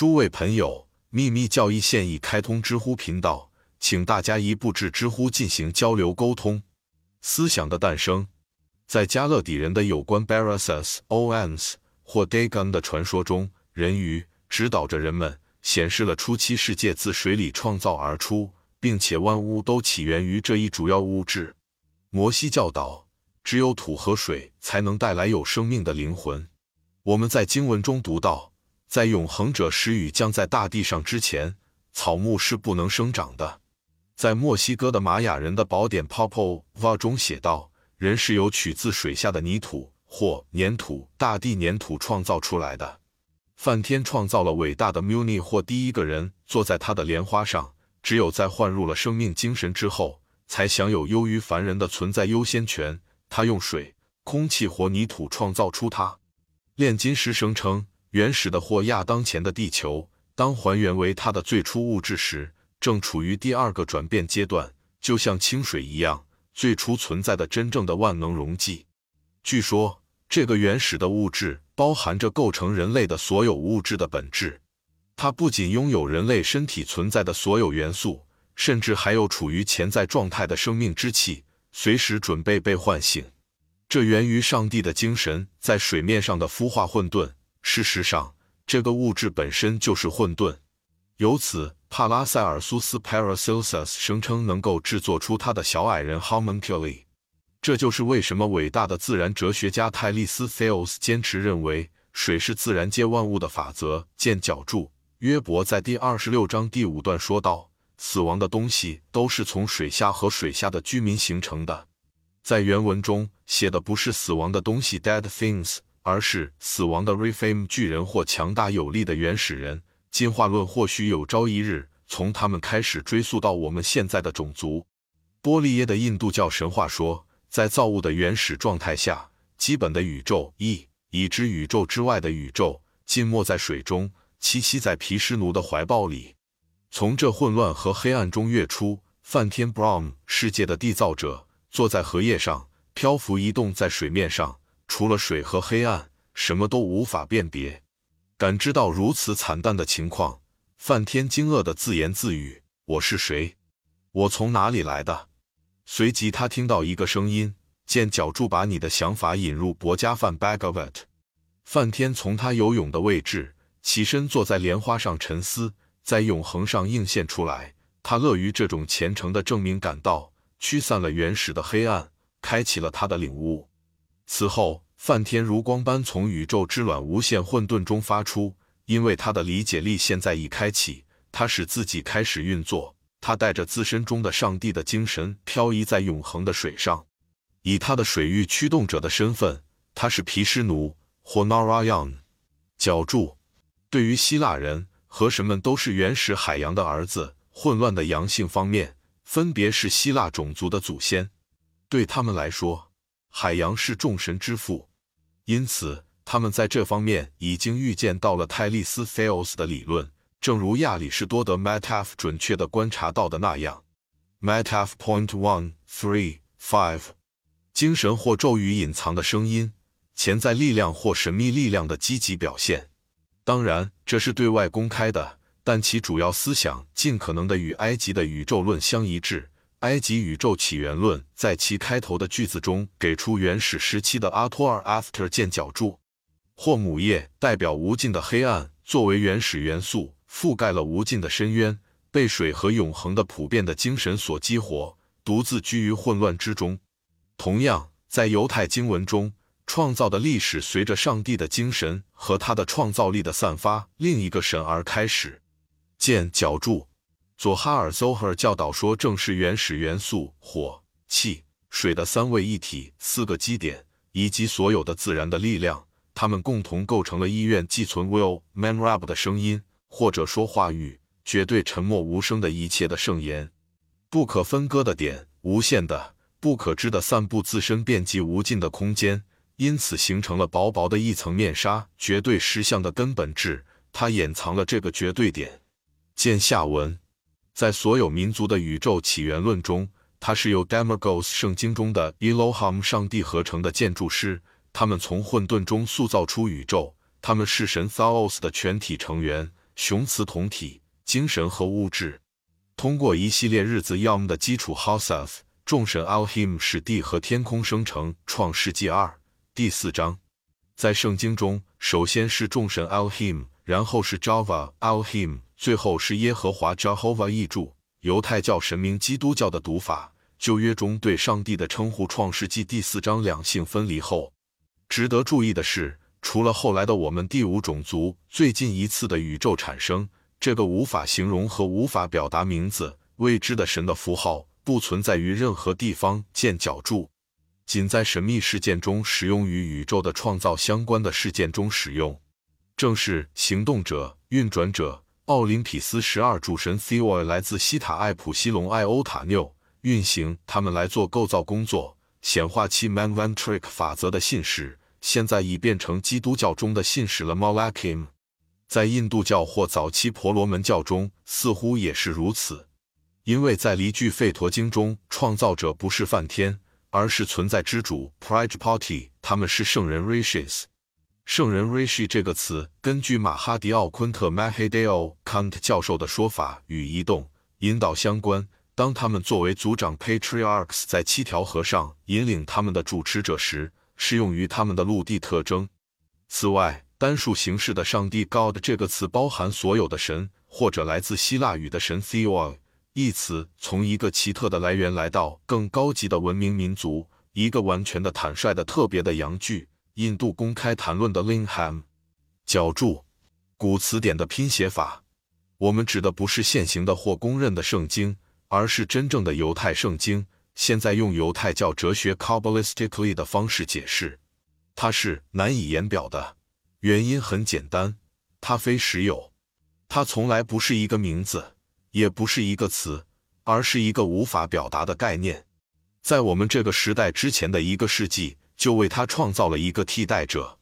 诸位朋友，秘密教义现已开通知乎频道，请大家一步至知乎进行交流沟通。思想的诞生，在加勒底人的有关 Barasus Ons 或 Dagon 的传说中，人鱼指导着人们，显示了初期世界自水里创造而出，并且万物都起源于这一主要物质。摩西教导，只有土和水才能带来有生命的灵魂。我们在经文中读到，在永恒者施雨降在大地上之前，草木是不能生长的。在墨西哥的玛雅人的宝典《Popol Vuh》中写道，人是由取自水下的泥土或粘土、大地粘土创造出来的。梵天创造了伟大的 Muni 或第一个人坐在他的莲花上，只有在换入了生命精神之后。才享有优于凡人的存在优先权。他用水、空气或泥土创造出它。炼金师声称，原始的或亚当前的地球，当还原为它的最初物质时，正处于第二个转变阶段，就像清水一样，最初存在的真正的万能溶剂。据说，这个原始的物质包含着构成人类的所有物质的本质。它不仅拥有人类身体存在的所有元素。甚至还有处于潜在状态的生命之气，随时准备被唤醒。这源于上帝的精神在水面上的孵化混沌。事实上，这个物质本身就是混沌。由此，帕拉塞尔苏斯 （Paracelsus） 声称能够制作出他的小矮人 Homunculi。这就是为什么伟大的自然哲学家泰利斯 （Thales） 坚持认为水是自然界万物的法则。见脚注。约伯在第二十六章第五段说道。死亡的东西都是从水下和水下的居民形成的。在原文中写的不是死亡的东西 （dead things），而是死亡的 refame 巨人或强大有力的原始人。进化论或许有朝一日从他们开始追溯到我们现在的种族。波利耶的印度教神话说，在造物的原始状态下，基本的宇宙一已知宇宙之外的宇宙浸没在水中，栖息在毗湿奴的怀抱里。从这混乱和黑暗中跃出，梵天 Brahm，世界的缔造者，坐在荷叶上，漂浮移动在水面上。除了水和黑暗，什么都无法辨别。感知到如此惨淡的情况，梵天惊愕地自言自语：“我是谁？我从哪里来的？”随即，他听到一个声音：“见脚注，把你的想法引入博加梵 Bhagavat。”梵天从他游泳的位置起身，坐在莲花上沉思。在永恒上映现出来，他乐于这种虔诚的证明，感到驱散了原始的黑暗，开启了他的领悟。此后，梵天如光般从宇宙之卵无限混沌中发出，因为他的理解力现在已开启，他使自己开始运作。他带着自身中的上帝的精神漂移在永恒的水上，以他的水域驱动者的身份，他是毗湿奴或 Narayan。脚注：对于希腊人。河神们都是原始海洋的儿子。混乱的阳性方面，分别是希腊种族的祖先。对他们来说，海洋是众神之父，因此他们在这方面已经预见到了泰利斯 （Thales） 的理论，正如亚里士多德 （Metaph） 准确地观察到的那样。Metaph Point One Three Five，精神或咒语隐藏的声音，潜在力量或神秘力量的积极表现。当然，这是对外公开的，但其主要思想尽可能的与埃及的宇宙论相一致。埃及宇宙起源论在其开头的句子中给出原始时期的阿托尔 （After） 见角柱或母夜，代表无尽的黑暗，作为原始元素覆盖了无尽的深渊，被水和永恒的普遍的精神所激活，独自居于混乱之中。同样，在犹太经文中。创造的历史随着上帝的精神和他的创造力的散发，另一个神而开始。见脚柱，佐哈尔 Zohar 教导说，正是原始元素火、气、水的三位一体，四个基点以及所有的自然的力量，它们共同构成了医院寄存 Will Manrab 的声音，或者说话语，绝对沉默无声的一切的圣言，不可分割的点，无限的、不可知的散布自身遍及无尽的空间。因此形成了薄薄的一层面纱，绝对实相的根本质，它掩藏了这个绝对点。见下文，在所有民族的宇宙起源论中，它是由 Demagos 圣经中的 Elohim 上帝合成的建筑师，他们从混沌中塑造出宇宙，他们是神 Thaos 的全体成员，雄雌同体，精神和物质。通过一系列日子 Yom 的基础 Hoseth，众神 Alhim 使地和天空生成。创世纪二第四章，在圣经中，首先是众神 Alhim，然后是 Java Alhim，最后是耶和华 Jehovah。译注：犹太教神明基督教的读法。旧约中对上帝的称呼，《创世纪》第四章两性分离后，值得注意的是，除了后来的我们第五种族最近一次的宇宙产生，这个无法形容和无法表达名字未知的神的符号不存在于任何地方见脚注，仅在神秘事件中使用与宇宙的创造相关的事件中使用，正是行动者、运转者、奥林匹斯十二主神 Theo 来自西塔艾普西龙艾欧塔缪。运行他们来做构造工作，显化器 Manvantric 法则的信使，现在已变成基督教中的信使了 Malakim。在印度教或早期婆罗门教中，似乎也是如此。因为在离句吠陀经中，创造者不是梵天，而是存在之主 Prajapati，他们是圣人 Rishis。圣人 Rishi 这个词，根据马哈迪奥昆特 Mahadeo Kant 教授的说法，与移动、引导相关。当他们作为族长 patriarchs 在七条河上引领他们的主持者时，适用于他们的陆地特征。此外，单数形式的上帝 God 这个词包含所有的神，或者来自希腊语的神 Theo 一词，从一个奇特的来源来到更高级的文明民族，一个完全的坦率的特别的阳具。印度公开谈论的 Lingham 角注古词典的拼写法，我们指的不是现行的或公认的圣经。而是真正的犹太圣经，现在用犹太教哲学 Kabbalistically 的方式解释，它是难以言表的。原因很简单，它非实有，它从来不是一个名字，也不是一个词，而是一个无法表达的概念。在我们这个时代之前的一个世纪，就为他创造了一个替代者。